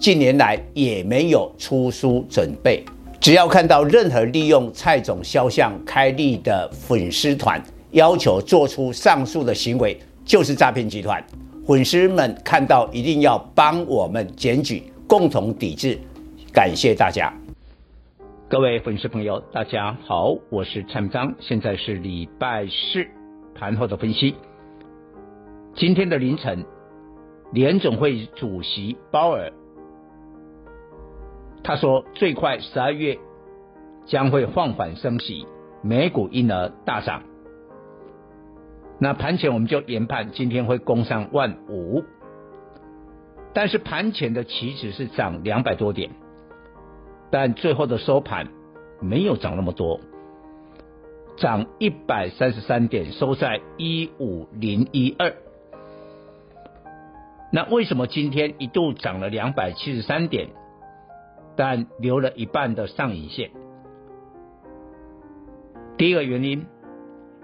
近年来也没有出书准备。只要看到任何利用蔡总肖像开立的粉丝团，要求做出上述的行为，就是诈骗集团。粉丝们看到一定要帮我们检举，共同抵制。感谢大家。各位粉丝朋友，大家好，我是蔡明彰，现在是礼拜四盘后的分析。今天的凌晨，联总会主席鲍尔他说，最快十二月将会放缓升息，美股因而大涨。那盘前我们就研判今天会攻上万五，但是盘前的期指是涨两百多点。但最后的收盘没有涨那么多，涨一百三十三点，收在一五零一二。那为什么今天一度涨了两百七十三点，但留了一半的上影线？第一个原因，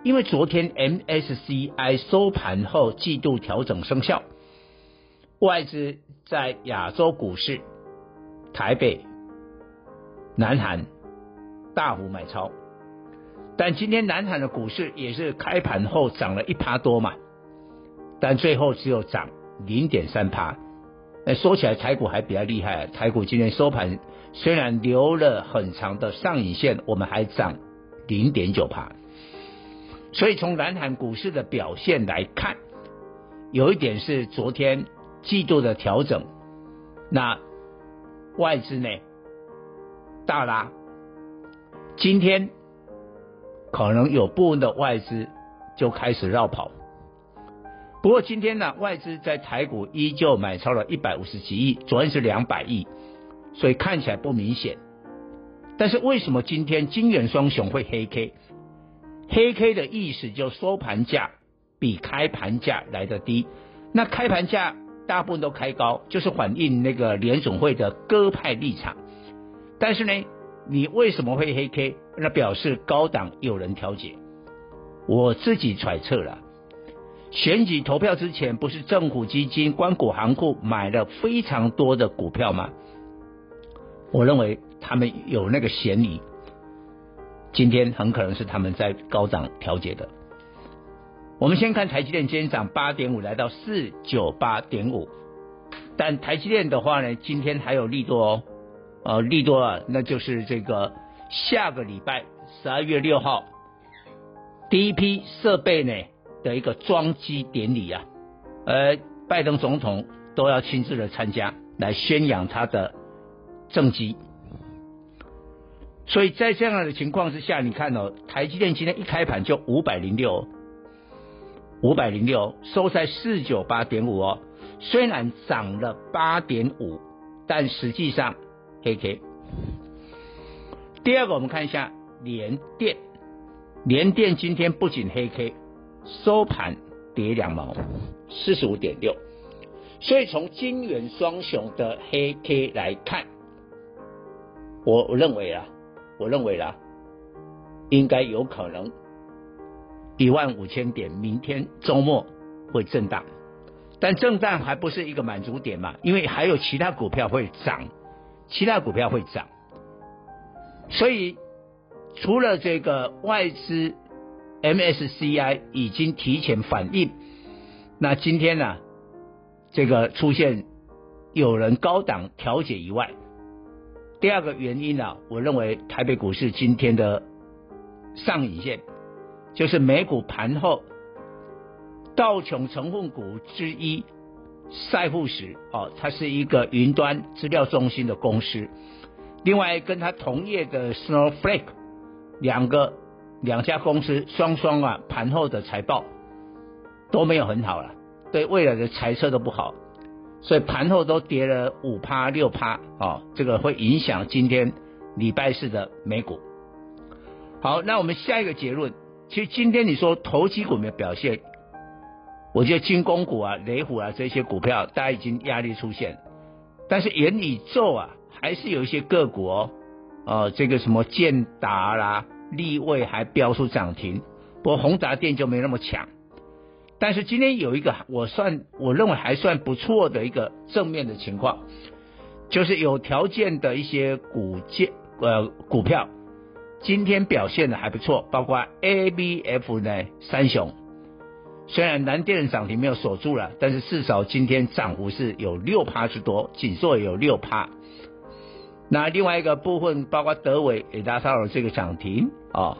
因为昨天 MSCI 收盘后季度调整生效，外资在亚洲股市、台北。南韩大幅买超，但今天南韩的股市也是开盘后涨了一趴多嘛，但最后只有涨零点三趴。那说起来台股还比较厉害啊，台股今天收盘虽然留了很长的上影线，我们还涨零点九趴。所以从南韩股市的表现来看，有一点是昨天季度的调整，那外资呢？大拉，今天可能有部分的外资就开始绕跑。不过今天呢，外资在台股依旧买超了一百五十几亿，昨天是两百亿，所以看起来不明显。但是为什么今天金元双雄会黑 K？黑 K 的意思就收盘价比开盘价来得低，那开盘价大部分都开高，就是反映那个联总会的鸽派立场。但是呢，你为什么会黑 K？那表示高档有人调节。我自己揣测了，选举投票之前，不是政府基金、官股行库买了非常多的股票吗？我认为他们有那个嫌疑。今天很可能是他们在高涨调节的。我们先看台积电，今天涨八点五，来到四九八点五。但台积电的话呢，今天还有利多哦。呃，利多啊，那就是这个下个礼拜十二月六号第一批设备呢的一个装机典礼啊，呃，拜登总统都要亲自的参加，来宣扬他的政绩。所以在这样的情况之下，你看哦，台积电今天一开盘就五百零六，五百零六收在四九八点五哦，虽然涨了八点五，但实际上。黑 K。第二个，我们看一下联电，联电今天不仅黑 K，收盘跌两毛，四十五点六。所以从金元双雄的黑 K 来看，我我认为啊，我认为啦，应该有可能一万五千点，明天周末会震荡，但震荡还不是一个满足点嘛，因为还有其他股票会涨。其他股票会涨，所以除了这个外资 MSCI 已经提前反应，那今天呢、啊，这个出现有人高档调解以外，第二个原因呢、啊，我认为台北股市今天的上影线，就是美股盘后道琼成分股之一。赛富时哦，它是一个云端资料中心的公司。另外，跟它同业的 Snowflake 两个两家公司双双啊，盘后的财报都没有很好了，对未来的财测都不好。所以盘后都跌了五趴六趴哦，这个会影响今天礼拜四的美股。好，那我们下一个结论，其实今天你说投机股没有表现，我觉得军工股啊、雷虎啊这些股票，大家已经压力出现，但是元宇宙啊，还是有一些个股哦，哦，这个什么建达啦、力卫还飙出涨停，不过宏达电就没那么强。但是今天有一个我算我认为还算不错的一个正面的情况，就是有条件的一些股件呃股票，今天表现的还不错，包括 ABF 呢三雄，虽然南电涨停没有锁住了，但是至少今天涨幅是有六趴之多，景硕也有六趴。那另外一个部分包括德伟也达到了这个涨停啊、哦，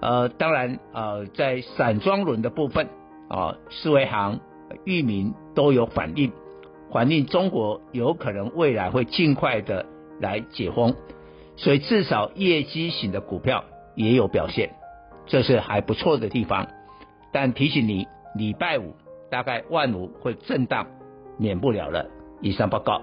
呃当然呃在散装轮的部分。啊，世维行、域名都有反应，反映中国有可能未来会尽快的来解封，所以至少业绩型的股票也有表现，这是还不错的地方。但提醒你，礼拜五大概万五会震荡，免不了了。以上报告。